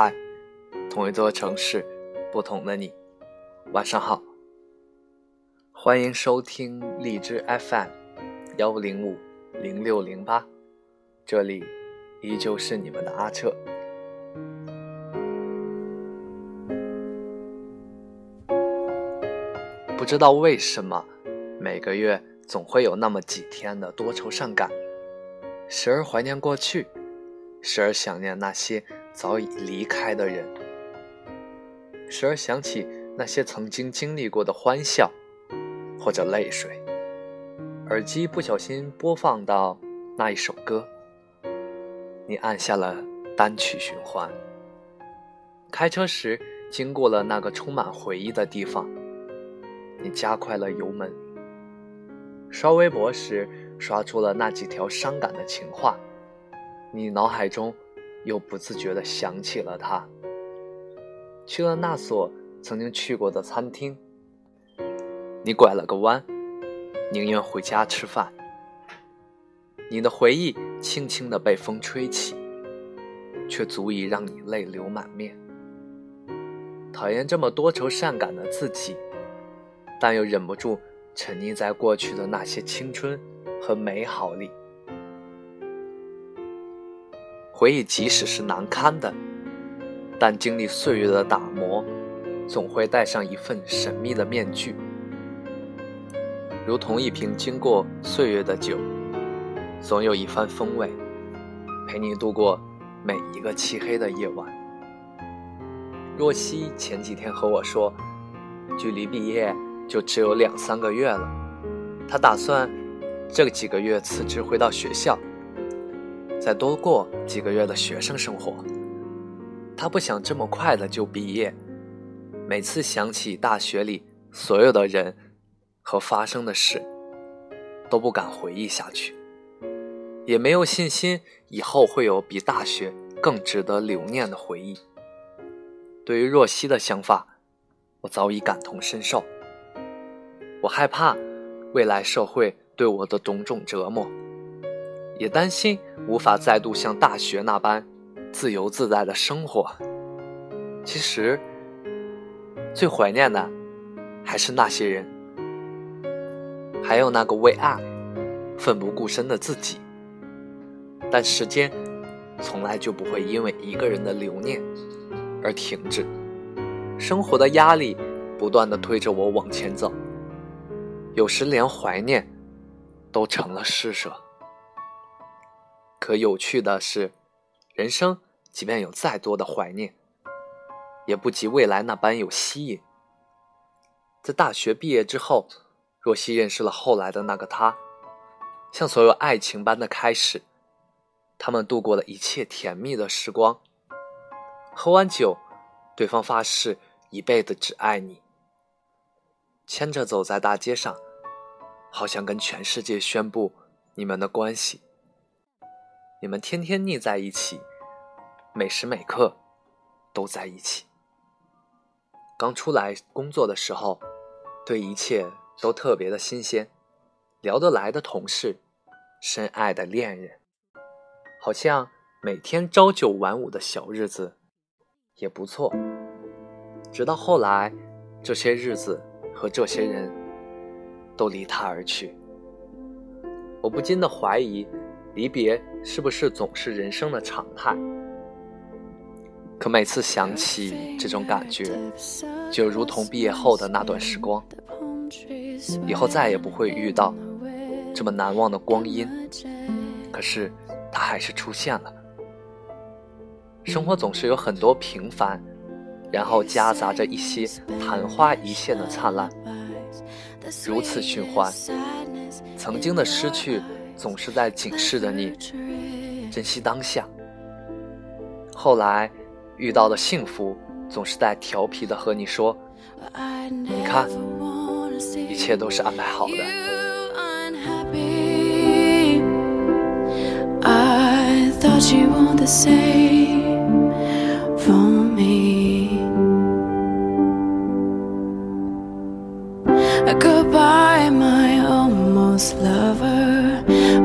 嗨，同一座城市，不同的你，晚上好。欢迎收听荔枝 FM 幺零五零六零八，这里依旧是你们的阿彻。不知道为什么，每个月总会有那么几天的多愁善感，时而怀念过去，时而想念那些。早已离开的人，时而想起那些曾经经历过的欢笑，或者泪水。耳机不小心播放到那一首歌，你按下了单曲循环。开车时经过了那个充满回忆的地方，你加快了油门。刷微博时刷出了那几条伤感的情话，你脑海中。又不自觉地想起了他。去了那所曾经去过的餐厅，你拐了个弯，宁愿回家吃饭。你的回忆轻轻地被风吹起，却足以让你泪流满面。讨厌这么多愁善感的自己，但又忍不住沉溺在过去的那些青春和美好里。回忆即使是难堪的，但经历岁月的打磨，总会戴上一份神秘的面具，如同一瓶经过岁月的酒，总有一番风味，陪你度过每一个漆黑的夜晚。若曦前几天和我说，距离毕业就只有两三个月了，她打算这几个月辞职回到学校。再多过几个月的学生生活，他不想这么快的就毕业。每次想起大学里所有的人和发生的事，都不敢回忆下去，也没有信心以后会有比大学更值得留念的回忆。对于若曦的想法，我早已感同身受。我害怕未来社会对我的种种折磨。也担心无法再度像大学那般自由自在的生活。其实，最怀念的还是那些人，还有那个为爱奋不顾身的自己。但时间从来就不会因为一个人的留念而停止，生活的压力不断的推着我往前走，有时连怀念都成了施舍。可有趣的是，人生即便有再多的怀念，也不及未来那般有吸引。在大学毕业之后，若曦认识了后来的那个他，像所有爱情般的开始，他们度过了一切甜蜜的时光。喝完酒，对方发誓一辈子只爱你，牵着走在大街上，好像跟全世界宣布你们的关系。你们天天腻在一起，每时每刻都在一起。刚出来工作的时候，对一切都特别的新鲜，聊得来的同事，深爱的恋人，好像每天朝九晚五的小日子也不错。直到后来，这些日子和这些人都离他而去，我不禁的怀疑。离别是不是总是人生的常态？可每次想起这种感觉，就如同毕业后的那段时光，以后再也不会遇到这么难忘的光阴。可是它还是出现了。生活总是有很多平凡，然后夹杂着一些昙花一现的灿烂，如此循环。曾经的失去。总是在警示着你，珍惜当下。后来遇到的幸福，总是在调皮的和你说：“你看，一切都是安排好的。” goodbye, my almost lover.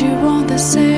you want the same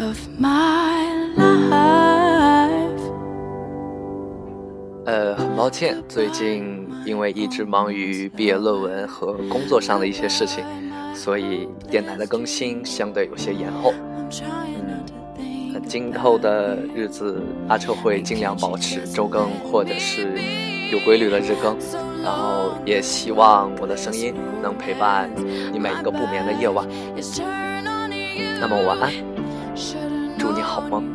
of my life. 呃，很抱歉，最近因为一直忙于毕业论文和工作上的一些事情，所以电台的更新相对有些延后。那今后的日子，阿彻会尽量保持周更或者是有规律的日更，然后也希望我的声音能陪伴你每一个不眠的夜晚。那么晚安，Should've 祝你好梦。